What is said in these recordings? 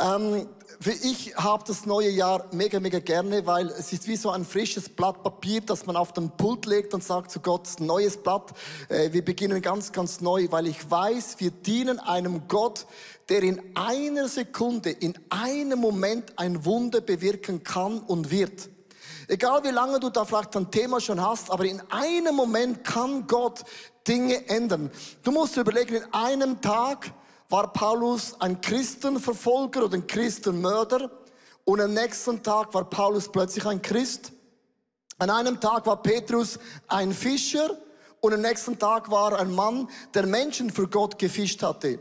Ähm, ich habe das neue Jahr mega, mega gerne, weil es ist wie so ein frisches Blatt Papier, das man auf den Pult legt und sagt zu Gott, neues Blatt. Äh, wir beginnen ganz, ganz neu, weil ich weiß, wir dienen einem Gott, der in einer Sekunde, in einem Moment ein Wunder bewirken kann und wird. Egal wie lange du da vielleicht ein Thema schon hast, aber in einem Moment kann Gott Dinge ändern. Du musst überlegen, in einem Tag war Paulus ein Christenverfolger oder ein Christenmörder und am nächsten Tag war Paulus plötzlich ein Christ. An einem Tag war Petrus ein Fischer und am nächsten Tag war ein Mann, der Menschen für Gott gefischt hatte.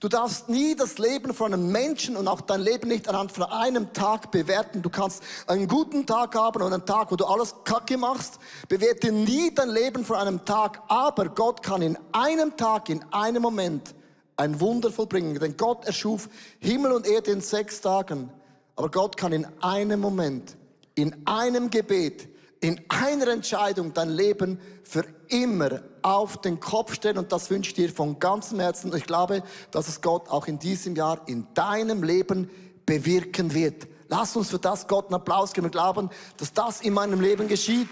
Du darfst nie das Leben von einem Menschen und auch dein Leben nicht anhand von einem Tag bewerten. Du kannst einen guten Tag haben und einen Tag, wo du alles kacke machst. Bewerte nie dein Leben von einem Tag. Aber Gott kann in einem Tag, in einem Moment ein Wunder vollbringen. Denn Gott erschuf Himmel und Erde in sechs Tagen. Aber Gott kann in einem Moment, in einem Gebet, in einer Entscheidung dein Leben für immer auf den Kopf stellen und das wünsche ich dir von ganzem Herzen. Und ich glaube, dass es Gott auch in diesem Jahr in deinem Leben bewirken wird. Lass uns für das Gott einen Applaus geben und glauben, dass das in meinem Leben geschieht.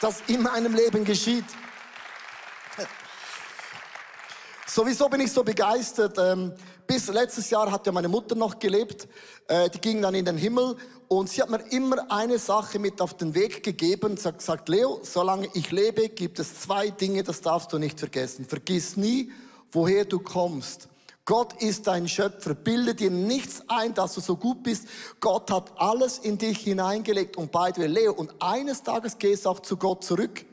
Das in meinem Leben geschieht. Sowieso bin ich so begeistert. Ähm, bis letztes Jahr hat ja meine Mutter noch gelebt. Äh, die ging dann in den Himmel und sie hat mir immer eine Sache mit auf den Weg gegeben. Sie hat gesagt, Leo, solange ich lebe, gibt es zwei Dinge, das darfst du nicht vergessen. Vergiss nie, woher du kommst. Gott ist dein Schöpfer. Bilde dir nichts ein, dass du so gut bist. Gott hat alles in dich hineingelegt. Und bei dir, Leo, und eines Tages gehst du auch zu Gott zurück.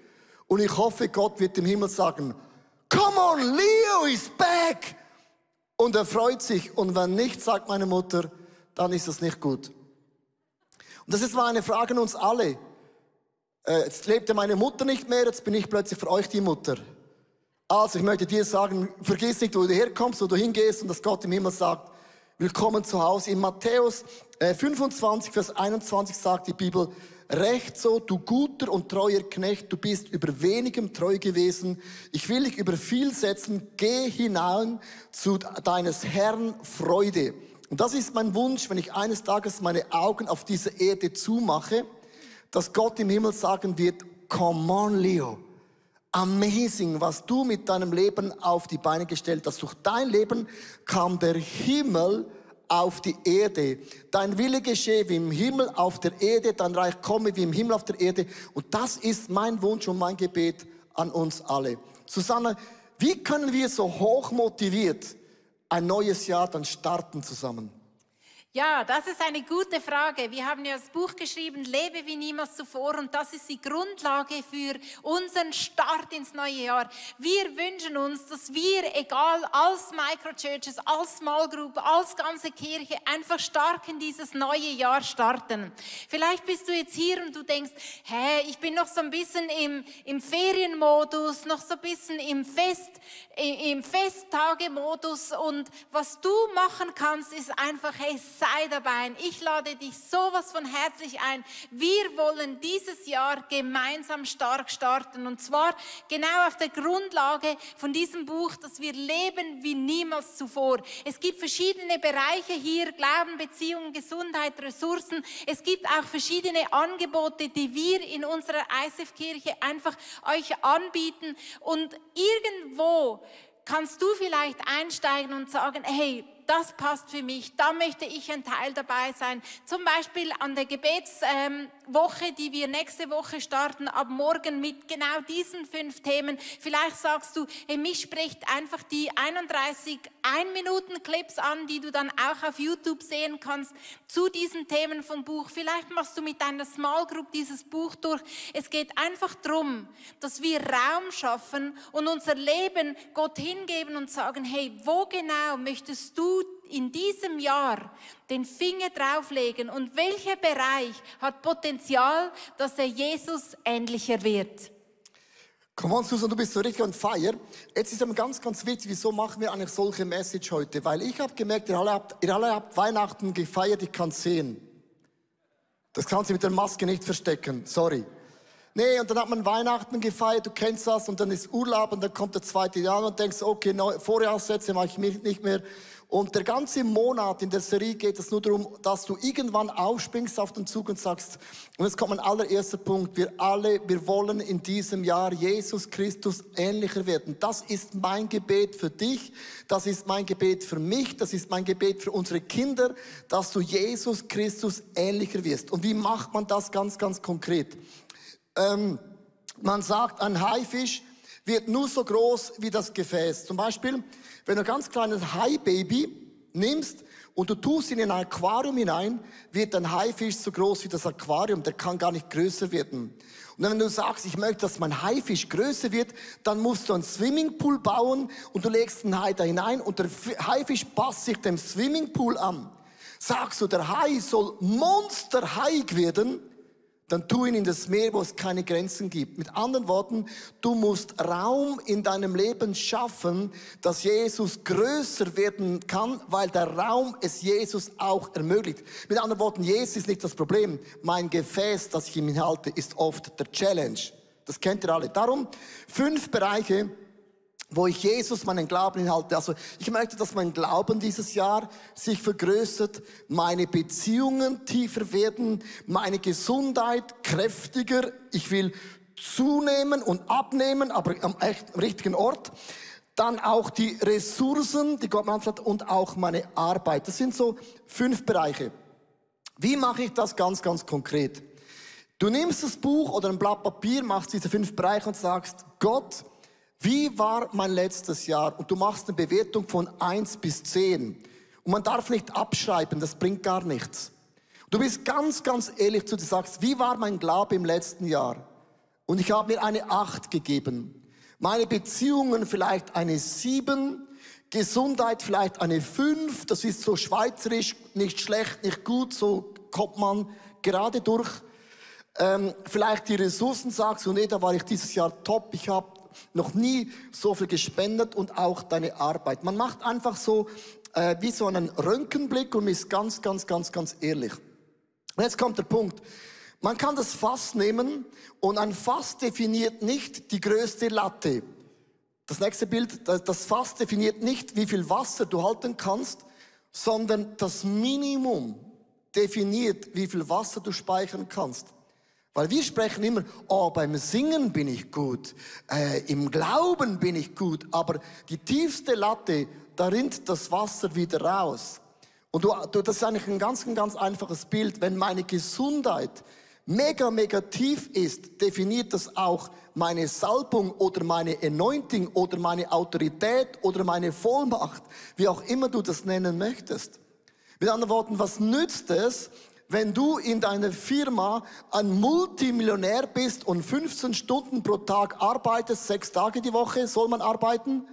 Und ich hoffe, Gott wird im Himmel sagen, come on, Leo. Und er freut sich. Und wenn nicht, sagt meine Mutter, dann ist das nicht gut. Und das ist mal eine Frage an uns alle. Äh, jetzt lebte meine Mutter nicht mehr, jetzt bin ich plötzlich für euch die Mutter. Also ich möchte dir sagen, vergiss nicht, wo du herkommst, wo du hingehst und dass Gott im Himmel sagt, willkommen zu Hause. In Matthäus 25, äh, Vers 21 sagt die Bibel, Recht so, du guter und treuer Knecht, du bist über wenigem treu gewesen. Ich will dich über viel setzen. Geh hinein zu deines Herrn Freude. Und das ist mein Wunsch, wenn ich eines Tages meine Augen auf diese Erde zumache, dass Gott im Himmel sagen wird, come on, Leo. Amazing, was du mit deinem Leben auf die Beine gestellt hast. Durch dein Leben kam der Himmel auf die Erde. Dein Wille geschehe wie im Himmel auf der Erde, dein Reich komme wie im Himmel auf der Erde. Und das ist mein Wunsch und mein Gebet an uns alle. Susanne, wie können wir so hoch motiviert ein neues Jahr dann starten zusammen? Ja, das ist eine gute Frage. Wir haben ja das Buch geschrieben, Lebe wie niemals zuvor und das ist die Grundlage für unseren Start ins neue Jahr. Wir wünschen uns, dass wir, egal als Microchurches, als Small Group, als ganze Kirche, einfach stark in dieses neue Jahr starten. Vielleicht bist du jetzt hier und du denkst, hä, ich bin noch so ein bisschen im, im Ferienmodus, noch so ein bisschen im Fest, im Festtagemodus und was du machen kannst, ist einfach, hey, sei dabei. Ich lade dich sowas von herzlich ein. Wir wollen dieses Jahr gemeinsam stark starten. Und zwar genau auf der Grundlage von diesem Buch, dass wir leben wie niemals zuvor. Es gibt verschiedene Bereiche hier, Glauben, Beziehungen, Gesundheit, Ressourcen. Es gibt auch verschiedene Angebote, die wir in unserer ISF-Kirche einfach euch anbieten. Und irgendwo kannst du vielleicht einsteigen und sagen, hey, das passt für mich, da möchte ich ein Teil dabei sein. Zum Beispiel an der Gebetswoche, die wir nächste Woche starten, ab morgen mit genau diesen fünf Themen. Vielleicht sagst du, hey, mich spricht einfach die 31 Ein-Minuten-Clips an, die du dann auch auf YouTube sehen kannst zu diesen Themen vom Buch. Vielleicht machst du mit deiner Small Group dieses Buch durch. Es geht einfach darum, dass wir Raum schaffen und unser Leben Gott hingeben und sagen, hey, wo genau möchtest du in diesem Jahr den Finger drauflegen und welcher Bereich hat Potenzial, dass er Jesus ähnlicher wird? Komm on, Susan, du bist so richtig on fire. Jetzt ist aber ganz, ganz wichtig, wieso machen wir eine solche Message heute? Weil ich habe gemerkt, ihr alle, habt, ihr alle habt Weihnachten gefeiert, ich kann sehen. Das kann sie mit der Maske nicht verstecken, sorry. Nee, und dann hat man Weihnachten gefeiert, du kennst das, und dann ist Urlaub, und dann kommt der zweite Jahr und denkst, okay, Vorjahrssätze mache ich nicht mehr. Und der ganze Monat in der Serie geht es nur darum, dass du irgendwann aufspringst auf den Zug und sagst, und jetzt kommt mein allererster Punkt, wir alle, wir wollen in diesem Jahr Jesus Christus ähnlicher werden. Das ist mein Gebet für dich, das ist mein Gebet für mich, das ist mein Gebet für unsere Kinder, dass du Jesus Christus ähnlicher wirst. Und wie macht man das ganz, ganz konkret? Ähm, man sagt, ein Haifisch wird nur so groß wie das Gefäß. Zum Beispiel, wenn du ein ganz kleines Haibaby nimmst und du tust ihn in ein Aquarium hinein, wird ein Haifisch so groß wie das Aquarium. Der kann gar nicht größer werden. Und wenn du sagst, ich möchte, dass mein Haifisch größer wird, dann musst du einen Swimmingpool bauen und du legst einen Hai da hinein und der Haifisch passt sich dem Swimmingpool an. Sagst du, der Hai soll monsterhaig werden, dann tu ihn in das Meer, wo es keine Grenzen gibt. Mit anderen Worten, du musst Raum in deinem Leben schaffen, dass Jesus größer werden kann, weil der Raum es Jesus auch ermöglicht. Mit anderen Worten, Jesus ist nicht das Problem. Mein Gefäß, das ich ihm halte, ist oft der Challenge. Das kennt ihr alle. Darum fünf Bereiche, wo ich Jesus meinen Glauben inhalte. Also ich möchte, dass mein Glauben dieses Jahr sich vergrößert, meine Beziehungen tiefer werden, meine Gesundheit kräftiger. Ich will zunehmen und abnehmen, aber am richtigen Ort. Dann auch die Ressourcen, die Gott mir hat und auch meine Arbeit. Das sind so fünf Bereiche. Wie mache ich das ganz, ganz konkret? Du nimmst das Buch oder ein Blatt Papier, machst diese fünf Bereiche und sagst, Gott, wie war mein letztes Jahr? Und du machst eine Bewertung von eins bis zehn. Und man darf nicht abschreiben, das bringt gar nichts. Du bist ganz, ganz ehrlich zu dir, sagst, wie war mein Glaube im letzten Jahr? Und ich habe mir eine acht gegeben. Meine Beziehungen vielleicht eine sieben. Gesundheit vielleicht eine fünf. Das ist so schweizerisch, nicht schlecht, nicht gut, so kommt man gerade durch. Ähm, vielleicht die Ressourcen sagst du, nee, da war ich dieses Jahr top. Ich habe noch nie so viel gespendet und auch deine Arbeit. Man macht einfach so äh, wie so einen Röntgenblick und ist ganz, ganz, ganz, ganz ehrlich. Und jetzt kommt der Punkt. Man kann das Fass nehmen und ein Fass definiert nicht die größte Latte. Das nächste Bild, das Fass definiert nicht, wie viel Wasser du halten kannst, sondern das Minimum definiert, wie viel Wasser du speichern kannst. Weil wir sprechen immer, oh, beim Singen bin ich gut, äh, im Glauben bin ich gut, aber die tiefste Latte, da rinnt das Wasser wieder raus. Und du, du, das ist eigentlich ein ganz, ein ganz einfaches Bild. Wenn meine Gesundheit mega, mega tief ist, definiert das auch meine Salbung oder meine Anointing oder meine Autorität oder meine Vollmacht, wie auch immer du das nennen möchtest. Mit anderen Worten, was nützt es, wenn du in deiner Firma ein Multimillionär bist und 15 Stunden pro Tag arbeitest, sechs Tage die Woche soll man arbeiten,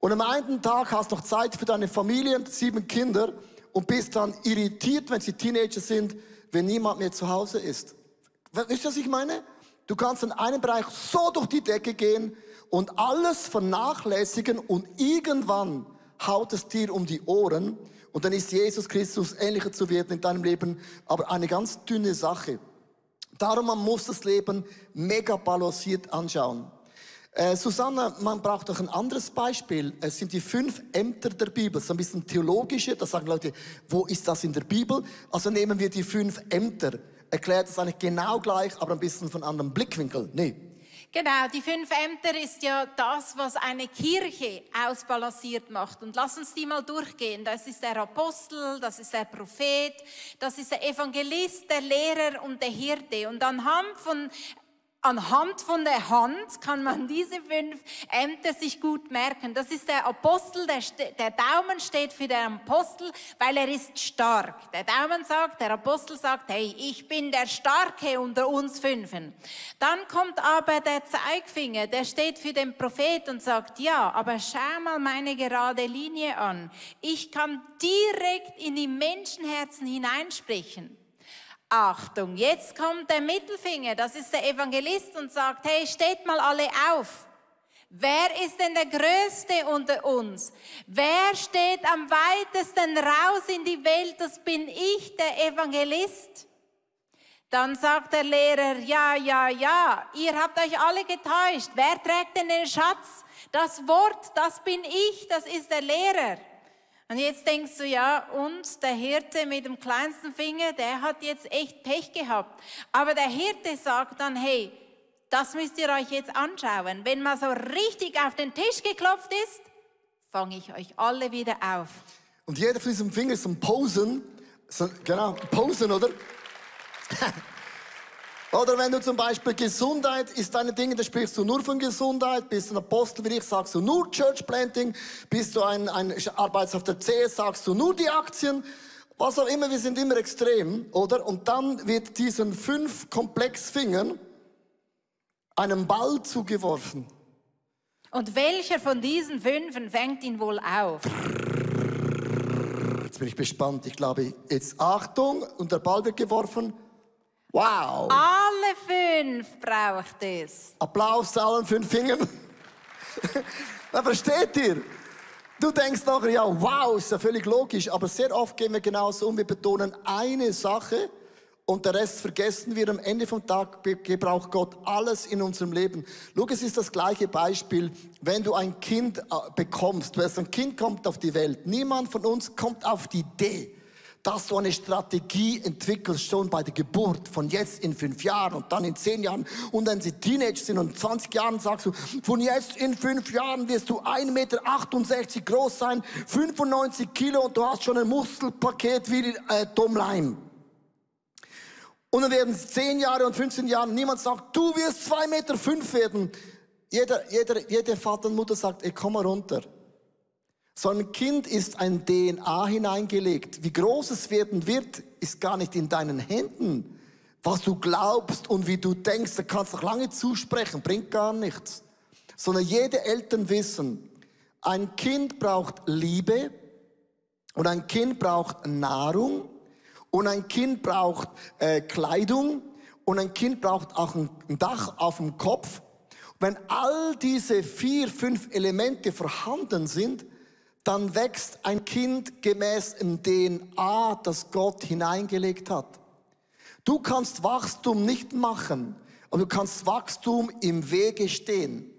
und am einen Tag hast du noch Zeit für deine Familie und sieben Kinder und bist dann irritiert, wenn sie Teenager sind, wenn niemand mehr zu Hause ist. Wisst ihr, was ich meine? Du kannst in einem Bereich so durch die Decke gehen und alles vernachlässigen und irgendwann haut es dir um die Ohren und dann ist Jesus Christus ähnlicher zu werden in deinem Leben, aber eine ganz dünne Sache. Darum, man muss das Leben mega balanciert anschauen. Äh, Susanna, man braucht auch ein anderes Beispiel. Es sind die fünf Ämter der Bibel. So ein bisschen theologische. Da sagen Leute, wo ist das in der Bibel? Also nehmen wir die fünf Ämter. Erklärt es eigentlich genau gleich, aber ein bisschen von anderem Blickwinkel. Nee. Genau, die fünf Ämter ist ja das, was eine Kirche ausbalanciert macht. Und lass uns die mal durchgehen. Das ist der Apostel, das ist der Prophet, das ist der Evangelist, der Lehrer und der Hirte. Und anhand von anhand von der Hand kann man diese fünf Ämter sich gut merken. Das ist der Apostel, der, der, Daumen steht für den Apostel, weil er ist stark. Der Daumen sagt, der Apostel sagt, hey, ich bin der Starke unter uns Fünfen. Dann kommt aber der Zeigfinger, der steht für den Prophet und sagt, ja, aber schau mal meine gerade Linie an. Ich kann direkt in die Menschenherzen hineinsprechen. Achtung, jetzt kommt der Mittelfinger, das ist der Evangelist und sagt, hey, steht mal alle auf. Wer ist denn der Größte unter uns? Wer steht am weitesten raus in die Welt? Das bin ich, der Evangelist. Dann sagt der Lehrer, ja, ja, ja, ihr habt euch alle getäuscht. Wer trägt denn den Schatz? Das Wort, das bin ich, das ist der Lehrer. Und jetzt denkst du, ja, und der Hirte mit dem kleinsten Finger, der hat jetzt echt Pech gehabt. Aber der Hirte sagt dann, hey, das müsst ihr euch jetzt anschauen. Wenn mal so richtig auf den Tisch geklopft ist, fange ich euch alle wieder auf. Und jeder von diesen Fingern ist ein Posen. So, genau, Posen, oder? oder wenn du zum Beispiel Gesundheit ist deine Dinge, da sprichst du nur von Gesundheit. Bist du ein Apostel wie ich, sagst du nur Church Planting. Bist du ein, ein Arbeits auf der CS, sagst du nur die Aktien. Was auch immer, wir sind immer extrem, oder? Und dann wird diesen fünf Komplexfingern einem Ball zugeworfen. Und welcher von diesen fünfen fängt ihn wohl auf? Jetzt bin ich gespannt. Ich glaube, jetzt Achtung und der Ball wird geworfen. Wow! Alle fünf braucht es. Applaus zu allen fünf Fingern. Na, versteht ihr? Du denkst nachher, ja, wow, ist ja völlig logisch, aber sehr oft gehen wir genauso um. Wir betonen eine Sache und der Rest vergessen wir. Am Ende vom Tag gebraucht Gott alles in unserem Leben. Schau, es ist das gleiche Beispiel, wenn du ein Kind äh, bekommst. Wenn ein Kind kommt auf die Welt, niemand von uns kommt auf die Idee, dass du eine Strategie entwickelst, schon bei der Geburt, von jetzt in fünf Jahren und dann in zehn Jahren. Und wenn sie Teenager sind und 20 Jahren sagst du, von jetzt in fünf Jahren wirst du 1,68 Meter groß sein, 95 Kilo und du hast schon ein Muskelpaket wie äh, Tom Leim. Und dann werden es 10 Jahre und 15 Jahre, niemand sagt, du wirst 2,5 Meter fünf werden. Jeder, jeder, jeder Vater und Mutter sagt, ey, komm mal runter. So ein Kind ist ein DNA hineingelegt. Wie groß es werden wird, ist gar nicht in deinen Händen. Was du glaubst und wie du denkst, da kannst du lange zusprechen, bringt gar nichts. Sondern jede Eltern wissen, ein Kind braucht Liebe und ein Kind braucht Nahrung und ein Kind braucht äh, Kleidung und ein Kind braucht auch ein Dach auf dem Kopf. Wenn all diese vier, fünf Elemente vorhanden sind, dann wächst ein Kind gemäß dem DNA, das Gott hineingelegt hat. Du kannst Wachstum nicht machen, aber du kannst Wachstum im Wege stehen.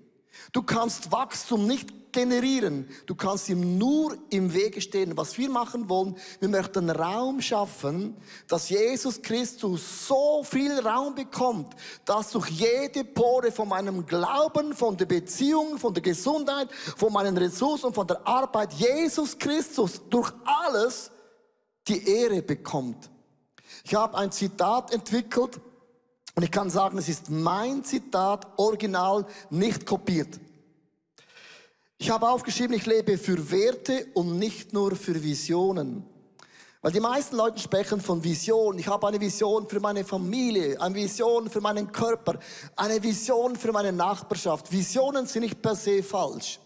Du kannst Wachstum nicht generieren. Du kannst ihm nur im Wege stehen. Was wir machen wollen, wir möchten Raum schaffen, dass Jesus Christus so viel Raum bekommt, dass durch jede Pore von meinem Glauben, von der Beziehung, von der Gesundheit, von meinen Ressourcen, von der Arbeit, Jesus Christus durch alles die Ehre bekommt. Ich habe ein Zitat entwickelt und ich kann sagen, es ist mein Zitat original, nicht kopiert. Ich habe aufgeschrieben, ich lebe für Werte und nicht nur für Visionen. Weil die meisten Leute sprechen von Vision. Ich habe eine Vision für meine Familie, eine Vision für meinen Körper, eine Vision für meine Nachbarschaft. Visionen sind nicht per se falsch.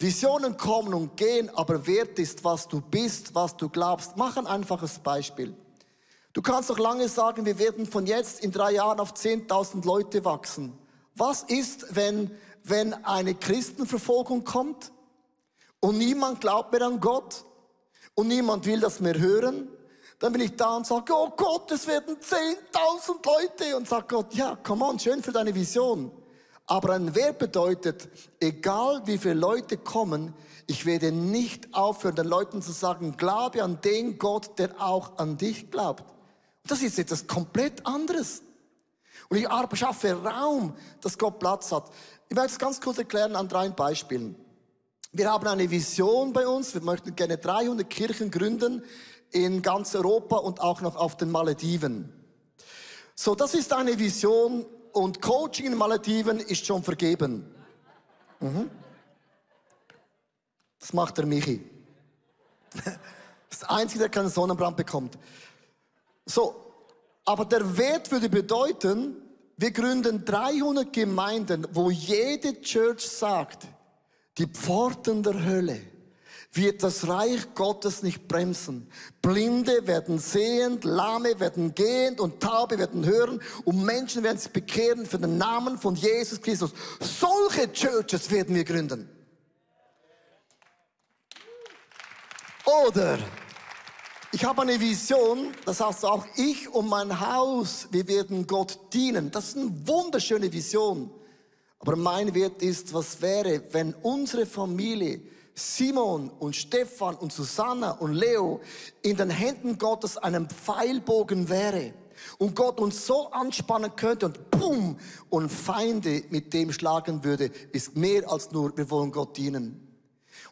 Visionen kommen und gehen, aber Wert ist, was du bist, was du glaubst. Mach ein einfaches Beispiel. Du kannst doch lange sagen, wir werden von jetzt in drei Jahren auf 10.000 Leute wachsen. Was ist, wenn wenn eine Christenverfolgung kommt und niemand glaubt mehr an Gott und niemand will das mehr hören, dann bin ich da und sage, oh Gott, es werden 10.000 Leute. Und sagt Gott, ja, come on, schön für deine Vision. Aber ein Wert bedeutet, egal wie viele Leute kommen, ich werde nicht aufhören, den Leuten zu sagen, glaube an den Gott, der auch an dich glaubt. Das ist etwas komplett anderes. Und ich schaffe Raum, dass Gott Platz hat. Ich werde es ganz kurz erklären an drei Beispielen. Wir haben eine Vision bei uns. Wir möchten gerne 300 Kirchen gründen in ganz Europa und auch noch auf den Malediven. So, das ist eine Vision und Coaching in Malediven ist schon vergeben. Mhm. Das macht der Michi. Das Einzige, der keinen Sonnenbrand bekommt. So, aber der Wert würde bedeuten, wir gründen 300 Gemeinden, wo jede Church sagt, die Pforten der Hölle wird das Reich Gottes nicht bremsen. Blinde werden sehend, Lahme werden gehend und Taube werden hören und Menschen werden sich bekehren für den Namen von Jesus Christus. Solche Churches werden wir gründen. Oder ich habe eine Vision, das heißt auch ich und mein Haus, wir werden Gott dienen. Das ist eine wunderschöne Vision. Aber mein Wert ist, was wäre, wenn unsere Familie Simon und Stefan und Susanna und Leo in den Händen Gottes einem Pfeilbogen wäre und Gott uns so anspannen könnte und boom und Feinde mit dem schlagen würde, ist mehr als nur, wir wollen Gott dienen.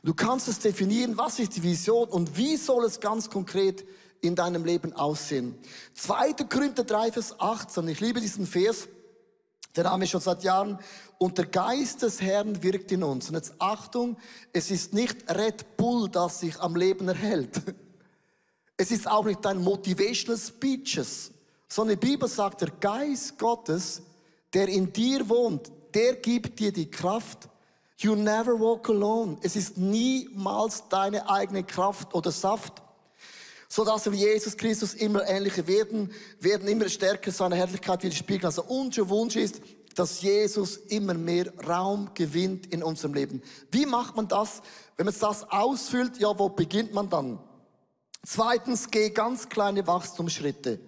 Du kannst es definieren, was ist die Vision und wie soll es ganz konkret in deinem Leben aussehen. 2. Korinther 3, Vers 18. Ich liebe diesen Vers. Den haben wir schon seit Jahren. Und der Geist des Herrn wirkt in uns. Und jetzt Achtung, es ist nicht Red Bull, das sich am Leben erhält. Es ist auch nicht dein Motivational Speeches, sondern die Bibel sagt, der Geist Gottes, der in dir wohnt, der gibt dir die Kraft. You never walk alone. Es ist niemals deine eigene Kraft oder Saft so dass wir Jesus Christus immer ähnlicher werden, werden immer stärker seine Herrlichkeit widerspiegeln. Also unser Wunsch ist, dass Jesus immer mehr Raum gewinnt in unserem Leben. Wie macht man das? Wenn man das ausfüllt, ja, wo beginnt man dann? Zweitens, geh ganz kleine Wachstumsschritte.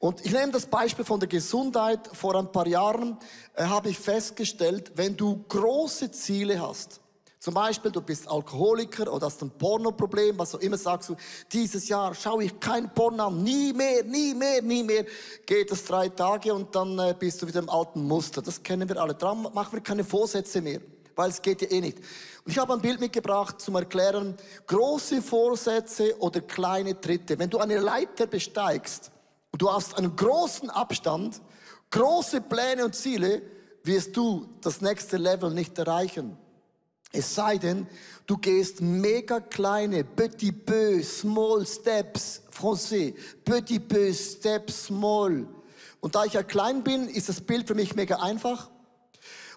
Und ich nehme das Beispiel von der Gesundheit. Vor ein paar Jahren äh, habe ich festgestellt, wenn du große Ziele hast, zum Beispiel, du bist Alkoholiker oder hast ein Pornoproblem, was auch immer sagst du, dieses Jahr schaue ich kein Porno an, nie mehr, nie mehr, nie mehr. Geht es drei Tage und dann äh, bist du wieder im alten Muster. Das kennen wir alle. Darum machen wir keine Vorsätze mehr, weil es geht ja eh nicht. Und ich habe ein Bild mitgebracht zum Erklären, große Vorsätze oder kleine Tritte. Wenn du eine Leiter besteigst du hast einen großen Abstand, große Pläne und Ziele, wirst du das nächste Level nicht erreichen. Es sei denn, du gehst mega kleine, petit peu, small steps, français, petit peu, steps, small. Und da ich ja klein bin, ist das Bild für mich mega einfach,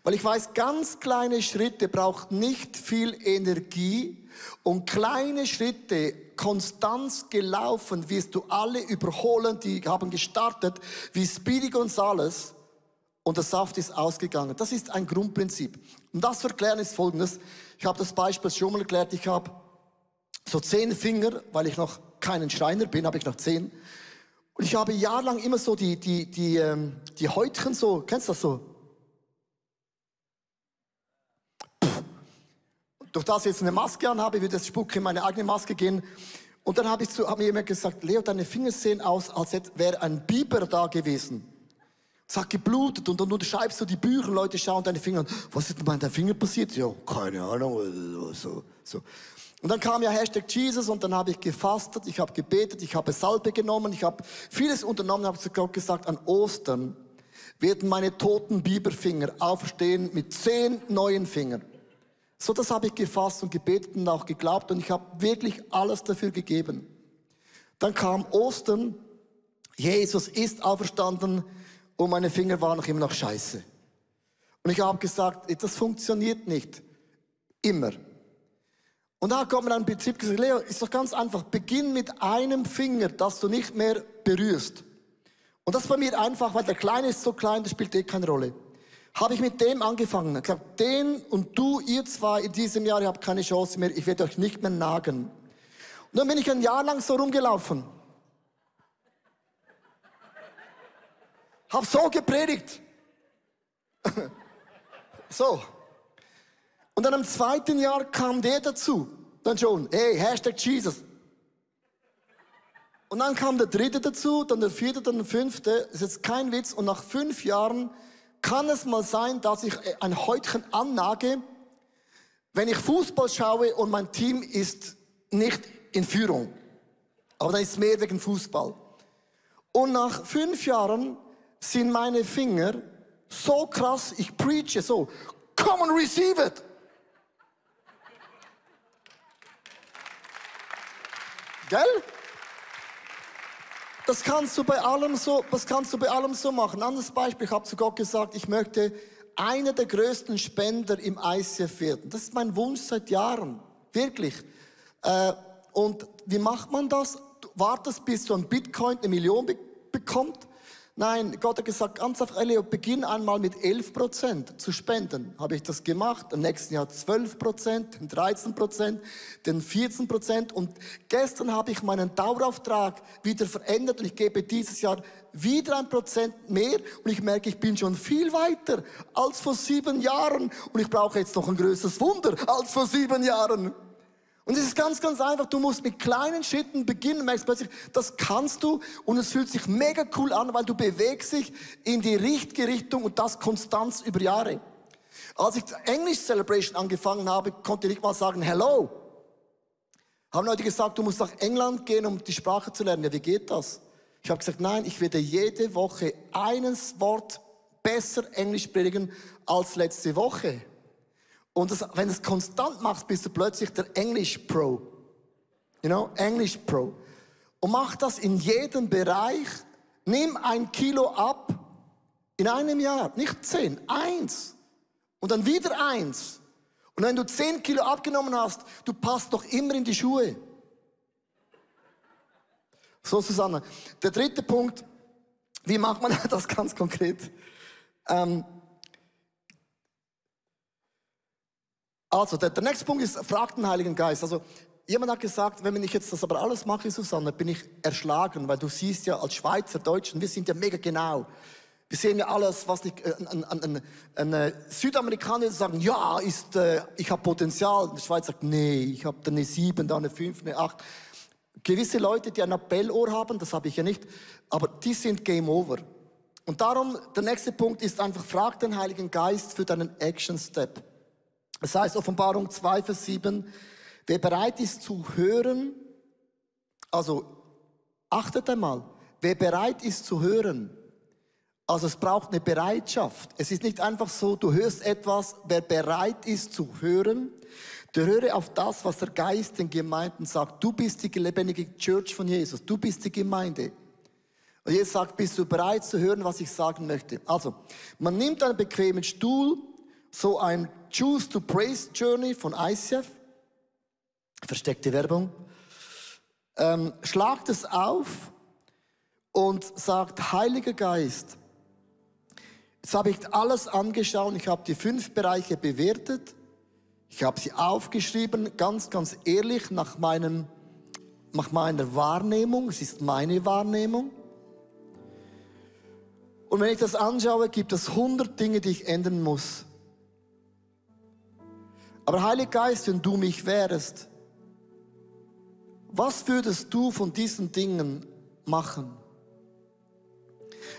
weil ich weiß, ganz kleine Schritte braucht nicht viel Energie und kleine Schritte, Konstanz gelaufen, wirst du alle überholen, die haben gestartet, wie Speedy Gonzales und der Saft ist ausgegangen. Das ist ein Grundprinzip. Um das zu erklären ist folgendes. Ich habe das Beispiel schon mal erklärt. Ich habe so zehn Finger, weil ich noch keinen Schreiner bin, habe ich noch zehn. Und ich habe jahrelang immer so die, die, die, ähm, die Häutchen so, kennst du das so? Durch das ich jetzt eine Maske anhabe, wird das Spuck in meine eigene Maske gehen. Und dann habe ich zu, hab mir jemand gesagt, Leo, deine Finger sehen aus, als wäre ein Biber da gewesen. Es hat geblutet und dann unterschreibst du die Bücher, Leute schauen deine Finger an. Was ist denn bei deinem Finger passiert? Ja, keine Ahnung. So, so. Und dann kam ja Hashtag Jesus und dann habe ich gefastet, ich habe gebetet, ich habe Salbe genommen, ich habe vieles unternommen, habe zu Gott gesagt, an Ostern werden meine toten Biberfinger aufstehen mit zehn neuen Fingern. So, das habe ich gefasst und gebetet und auch geglaubt und ich habe wirklich alles dafür gegeben. Dann kam Ostern, Jesus ist auferstanden, und meine Finger waren noch immer noch scheiße. Und ich habe gesagt, das funktioniert nicht. Immer. Und da kommt mir ein Betrieb gesagt, Leo, ist doch ganz einfach. Beginn mit einem Finger, das du nicht mehr berührst. Und das bei mir einfach, weil der Kleine ist so klein, das spielt eh keine Rolle. Habe ich mit dem angefangen. Ich gesagt, den und du, ihr zwei in diesem Jahr, ihr habt keine Chance mehr, ich werde euch nicht mehr nagen. Und dann bin ich ein Jahr lang so rumgelaufen. Hab so gepredigt. so. Und dann im zweiten Jahr kam der dazu. Dann schon, hey, Hashtag Jesus. Und dann kam der dritte dazu, dann der vierte, dann der fünfte. ist jetzt kein Witz. Und nach fünf Jahren kann es mal sein, dass ich ein Häutchen annage, wenn ich Fußball schaue und mein Team ist nicht in Führung. Aber dann ist es mehr wegen Fußball. Und nach fünf Jahren sind meine Finger so krass, ich preache so, come and receive it. Gell? Das kannst du bei allem so, das kannst du bei allem so machen. Anderes Beispiel, ich habe zu Gott gesagt, ich möchte einer der größten Spender im ICF werden. Das ist mein Wunsch seit Jahren. Wirklich. Äh, und wie macht man das? Du wartest, bis du ein Bitcoin eine Million bekommt Nein, Gott hat gesagt, ganz einfach, Elio, beginn einmal mit 11 Prozent zu spenden. Habe ich das gemacht, im nächsten Jahr 12 Prozent, 13 Prozent, dann 14 Prozent und gestern habe ich meinen Dauerauftrag wieder verändert und ich gebe dieses Jahr wieder ein Prozent mehr und ich merke, ich bin schon viel weiter als vor sieben Jahren und ich brauche jetzt noch ein größeres Wunder als vor sieben Jahren. Und es ist ganz, ganz einfach. Du musst mit kleinen Schritten beginnen, merkst plötzlich, das kannst du und es fühlt sich mega cool an, weil du bewegst dich in die richtige Richtung und das Konstanz über Jahre. Als ich English Celebration angefangen habe, konnte ich nicht mal sagen Hello. Haben Leute gesagt, du musst nach England gehen, um die Sprache zu lernen. Ja, wie geht das? Ich habe gesagt, nein, ich werde jede Woche eines Wort besser Englisch predigen als letzte Woche. Und das, wenn du es konstant machst, bist du plötzlich der Englisch-Pro. You know, Englisch-Pro. Und mach das in jedem Bereich. Nimm ein Kilo ab in einem Jahr. Nicht zehn, eins. Und dann wieder eins. Und wenn du zehn Kilo abgenommen hast, du passt doch immer in die Schuhe. So, Susanne. Der dritte Punkt, wie macht man das ganz konkret? Ähm, Also, der, der nächste Punkt ist, fragt den Heiligen Geist. Also, jemand hat gesagt, wenn ich jetzt das aber alles mache, Susanne, bin ich erschlagen, weil du siehst ja als Schweizer, Deutschen, wir sind ja mega genau. Wir sehen ja alles, was nicht, äh, ein, ein, ein, ein, ein Südamerikaner sagen, ja, ist, äh, ich habe Potenzial. Der Schweiz sagt, nee, ich habe eine 7, da eine 5, eine 8. Gewisse Leute, die ein Appellohr haben, das habe ich ja nicht, aber die sind Game Over. Und darum, der nächste Punkt ist einfach, frag den Heiligen Geist für deinen Action Step. Das heißt Offenbarung 2, Vers 7, wer bereit ist zu hören, also achtet einmal, wer bereit ist zu hören, also es braucht eine Bereitschaft. Es ist nicht einfach so, du hörst etwas, wer bereit ist zu hören, der höre auf das, was der Geist den Gemeinden sagt. Du bist die lebendige Church von Jesus, du bist die Gemeinde. Und Jesus sagt, bist du bereit zu hören, was ich sagen möchte? Also, man nimmt einen bequemen Stuhl, so ein Choose to Praise Journey von ICF, versteckte Werbung, ähm, schlagt es auf und sagt, Heiliger Geist, jetzt habe ich alles angeschaut, ich habe die fünf Bereiche bewertet, ich habe sie aufgeschrieben, ganz, ganz ehrlich, nach, meinem, nach meiner Wahrnehmung, es ist meine Wahrnehmung. Und wenn ich das anschaue, gibt es hundert Dinge, die ich ändern muss. Aber Heiliger Geist, wenn du mich wärst, was würdest du von diesen Dingen machen?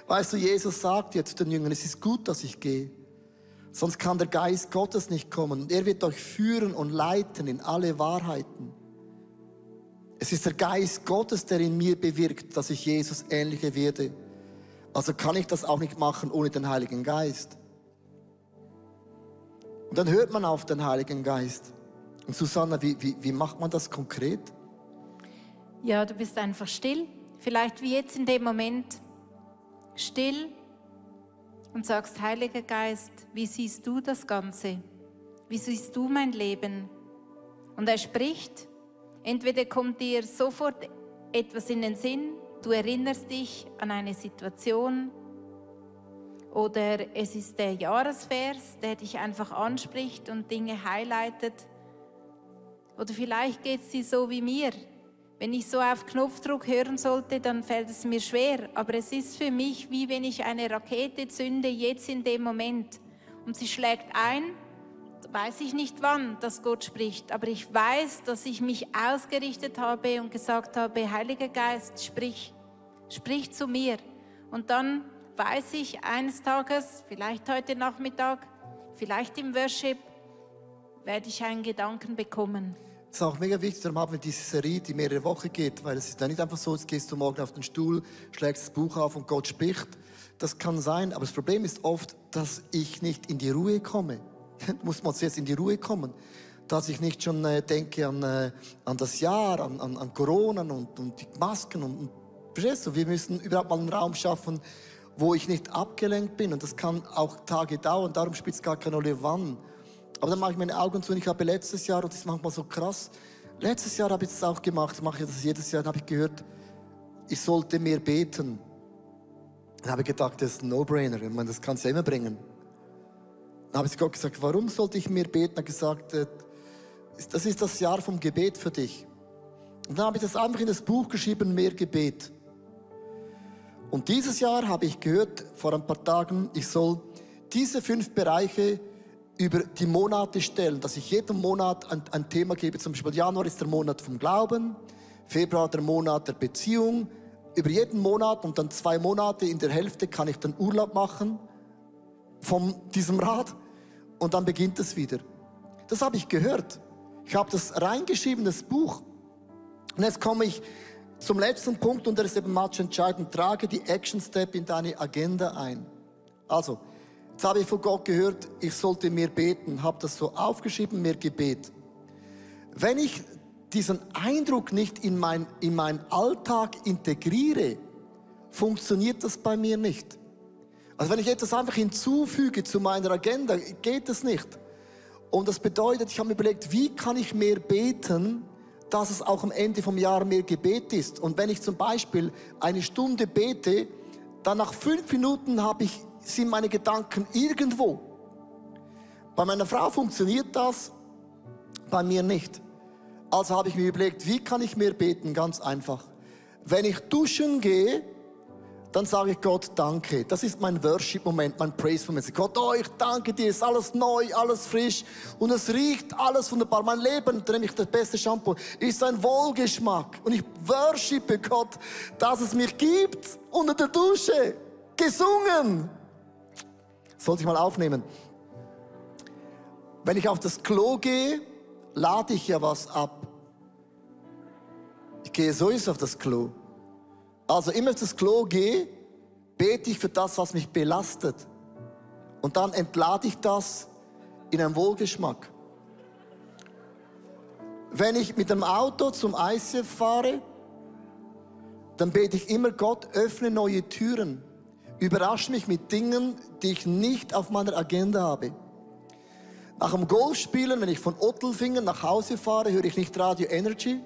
Weißt du, Jesus sagt jetzt den Jüngern, es ist gut, dass ich gehe. Sonst kann der Geist Gottes nicht kommen. Und er wird euch führen und leiten in alle Wahrheiten. Es ist der Geist Gottes, der in mir bewirkt, dass ich Jesus ähnlicher werde. Also kann ich das auch nicht machen ohne den Heiligen Geist. Und dann hört man auf den Heiligen Geist. Und Susanna, wie, wie, wie macht man das konkret? Ja, du bist einfach still. Vielleicht wie jetzt in dem Moment still und sagst, Heiliger Geist, wie siehst du das Ganze? Wie siehst du mein Leben? Und er spricht. Entweder kommt dir sofort etwas in den Sinn, du erinnerst dich an eine Situation, oder es ist der Jahresvers, der dich einfach anspricht und Dinge highlightet. Oder vielleicht geht es dir so wie mir. Wenn ich so auf Knopfdruck hören sollte, dann fällt es mir schwer. Aber es ist für mich wie wenn ich eine Rakete zünde, jetzt in dem Moment. Und sie schlägt ein, weiß ich nicht wann, dass Gott spricht. Aber ich weiß, dass ich mich ausgerichtet habe und gesagt habe, Heiliger Geist, sprich, sprich zu mir. Und dann weiß ich eines Tages, vielleicht heute Nachmittag, vielleicht im Worship, werde ich einen Gedanken bekommen. Das ist auch mega wichtig, darum haben wir diese Serie, die mehrere Wochen geht, weil es ist dann nicht einfach so, jetzt gehst du morgen auf den Stuhl, schlägst das Buch auf und Gott spricht. Das kann sein, aber das Problem ist oft, dass ich nicht in die Ruhe komme. Du musst mal zuerst in die Ruhe kommen. Dass ich nicht schon äh, denke an, äh, an das Jahr, an, an, an Corona und, und die Masken und, und verstehst du, wir müssen überhaupt mal einen Raum schaffen, wo ich nicht abgelenkt bin. Und das kann auch Tage dauern, darum spielt es gar keine Rolle, wann. Aber dann mache ich meine Augen zu und ich habe letztes Jahr, und das ist manchmal so krass, letztes Jahr habe ich das auch gemacht, mache ich das jedes Jahr, dann habe ich gehört, ich sollte mehr beten. Dann habe ich gedacht, das ist ein No-Brainer, das kannst du ja immer bringen. Dann habe ich Gott gesagt, warum sollte ich mehr beten? Er hat gesagt, äh, das ist das Jahr vom Gebet für dich. Und dann habe ich das einfach in das Buch geschrieben, mehr Gebet. Und dieses Jahr habe ich gehört, vor ein paar Tagen, ich soll diese fünf Bereiche über die Monate stellen, dass ich jeden Monat ein, ein Thema gebe. Zum Beispiel Januar ist der Monat vom Glauben, Februar der Monat der Beziehung. Über jeden Monat und dann zwei Monate in der Hälfte kann ich dann Urlaub machen von diesem Rat und dann beginnt es wieder. Das habe ich gehört. Ich habe das reingeschrieben, das Buch. Und jetzt komme ich zum letzten Punkt und der ist eben match entscheidend. Trage die Action Step in deine Agenda ein. Also, jetzt habe ich von Gott gehört, ich sollte mehr beten, habe das so aufgeschrieben, mehr Gebet. Wenn ich diesen Eindruck nicht in mein, in meinen Alltag integriere, funktioniert das bei mir nicht. Also wenn ich etwas einfach hinzufüge zu meiner Agenda, geht es nicht. Und das bedeutet, ich habe mir überlegt, wie kann ich mehr beten, dass es auch am Ende vom Jahr mehr Gebet ist. Und wenn ich zum Beispiel eine Stunde bete, dann nach fünf Minuten habe ich, sind meine Gedanken irgendwo. Bei meiner Frau funktioniert das, bei mir nicht. Also habe ich mir überlegt, wie kann ich mehr beten? Ganz einfach. Wenn ich duschen gehe, dann sage ich Gott Danke. Das ist mein Worship-Moment, mein Praise-Moment. Gott, oh, ich danke dir, ist alles neu, alles frisch und es riecht alles wunderbar. Mein Leben, nämlich das beste Shampoo, ist ein Wohlgeschmack und ich worshipe Gott, dass es mich gibt unter der Dusche. Gesungen. Sollte ich mal aufnehmen. Wenn ich auf das Klo gehe, lade ich ja was ab. Ich gehe sowieso auf das Klo. Also immer das Klo gehe, bete ich für das, was mich belastet. Und dann entlade ich das in einem Wohlgeschmack. Wenn ich mit dem Auto zum ICF fahre, dann bete ich immer, Gott, öffne neue Türen. Überrasche mich mit Dingen, die ich nicht auf meiner Agenda habe. Nach dem Golfspielen, wenn ich von Ottelfingen nach Hause fahre, höre ich nicht Radio Energy,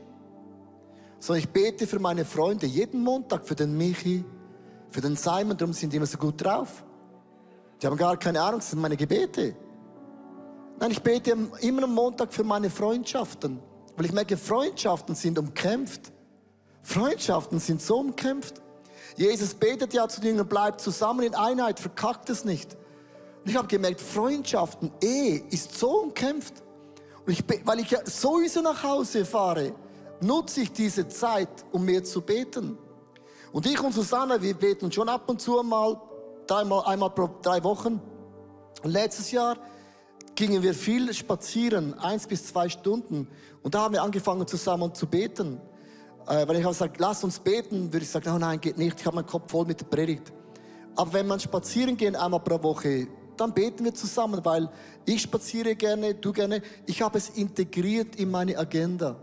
sondern ich bete für meine Freunde jeden Montag, für den Michi, für den Simon, darum sind die immer so gut drauf. Die haben gar keine Ahnung, das sind meine Gebete. Nein, ich bete immer am Montag für meine Freundschaften, weil ich merke, Freundschaften sind umkämpft. Freundschaften sind so umkämpft. Jesus betet ja zu denen, bleibt zusammen in Einheit, verkackt es nicht. Und ich habe gemerkt, Freundschaften, Ehe ist so umkämpft. Und ich, weil ich ja sowieso nach Hause fahre, nutze ich diese Zeit, um mehr zu beten. Und ich und Susanne, wir beten schon ab und zu mal, dreimal, einmal pro drei Wochen. Und letztes Jahr gingen wir viel spazieren, eins bis zwei Stunden. Und da haben wir angefangen zusammen zu beten. Äh, wenn ich auch sage, lass uns beten, würde ich sagen, oh nein, geht nicht, ich habe meinen Kopf voll mit der Predigt. Aber wenn man spazieren gehen einmal pro Woche, dann beten wir zusammen, weil ich spaziere gerne, du gerne. Ich habe es integriert in meine Agenda.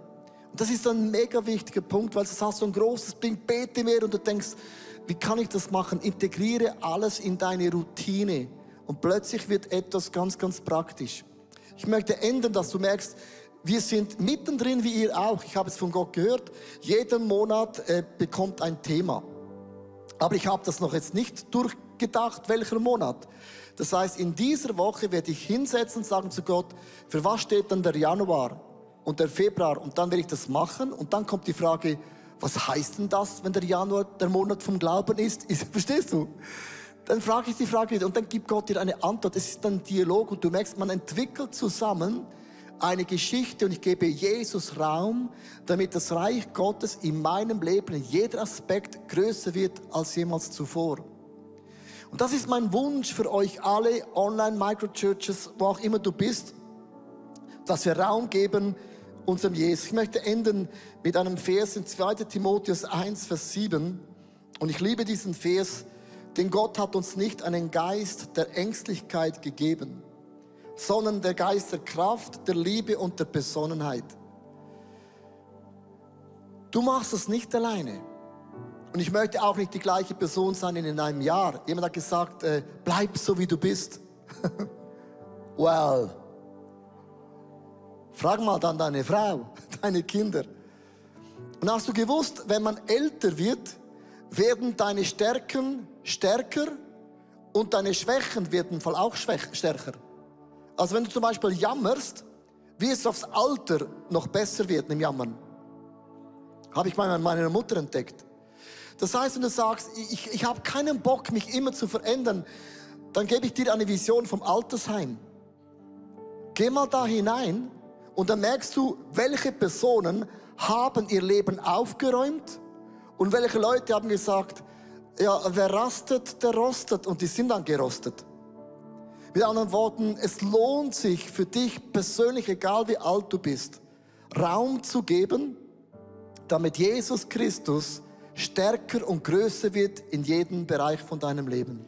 Das ist ein mega wichtiger Punkt, weil es hast so ein großes Ding, bete mehr und du denkst, wie kann ich das machen? Integriere alles in deine Routine und plötzlich wird etwas ganz, ganz praktisch. Ich möchte ändern, dass du merkst, wir sind mittendrin, wie ihr auch. Ich habe es von Gott gehört. Jeden Monat äh, bekommt ein Thema. Aber ich habe das noch jetzt nicht durchgedacht, welcher Monat. Das heißt, in dieser Woche werde ich hinsetzen und sagen zu Gott, für was steht dann der Januar? Und der Februar und dann werde ich das machen und dann kommt die Frage, was heißt denn das, wenn der Januar der Monat vom Glauben ist? ist verstehst du? Dann frage ich die Frage und dann gibt Gott dir eine Antwort. Es ist ein Dialog und du merkst, man entwickelt zusammen eine Geschichte und ich gebe Jesus Raum, damit das Reich Gottes in meinem Leben in jeder Aspekt größer wird als jemals zuvor. Und das ist mein Wunsch für euch alle Online-Microchurches, wo auch immer du bist, dass wir Raum geben, unserem Jesus. Ich möchte enden mit einem Vers in 2 Timotheus 1, Vers 7. Und ich liebe diesen Vers, denn Gott hat uns nicht einen Geist der Ängstlichkeit gegeben, sondern der Geist der Kraft, der Liebe und der Besonnenheit. Du machst es nicht alleine. Und ich möchte auch nicht die gleiche Person sein in einem Jahr. Jemand hat gesagt, äh, bleib so wie du bist. well, Frag mal dann deine Frau, deine Kinder. Und hast du gewusst, wenn man älter wird, werden deine Stärken stärker und deine Schwächen werden voll auch stärker. Also wenn du zum Beispiel jammerst, wie es aufs Alter noch besser wird im Jammern. Habe ich bei meiner Mutter entdeckt. Das heißt, wenn du sagst, ich, ich habe keinen Bock, mich immer zu verändern, dann gebe ich dir eine Vision vom Altersheim. Geh mal da hinein und dann merkst du, welche Personen haben ihr Leben aufgeräumt und welche Leute haben gesagt, ja, wer rastet, der rostet und die sind dann gerostet. Mit anderen Worten, es lohnt sich für dich persönlich, egal wie alt du bist, Raum zu geben, damit Jesus Christus stärker und größer wird in jedem Bereich von deinem Leben.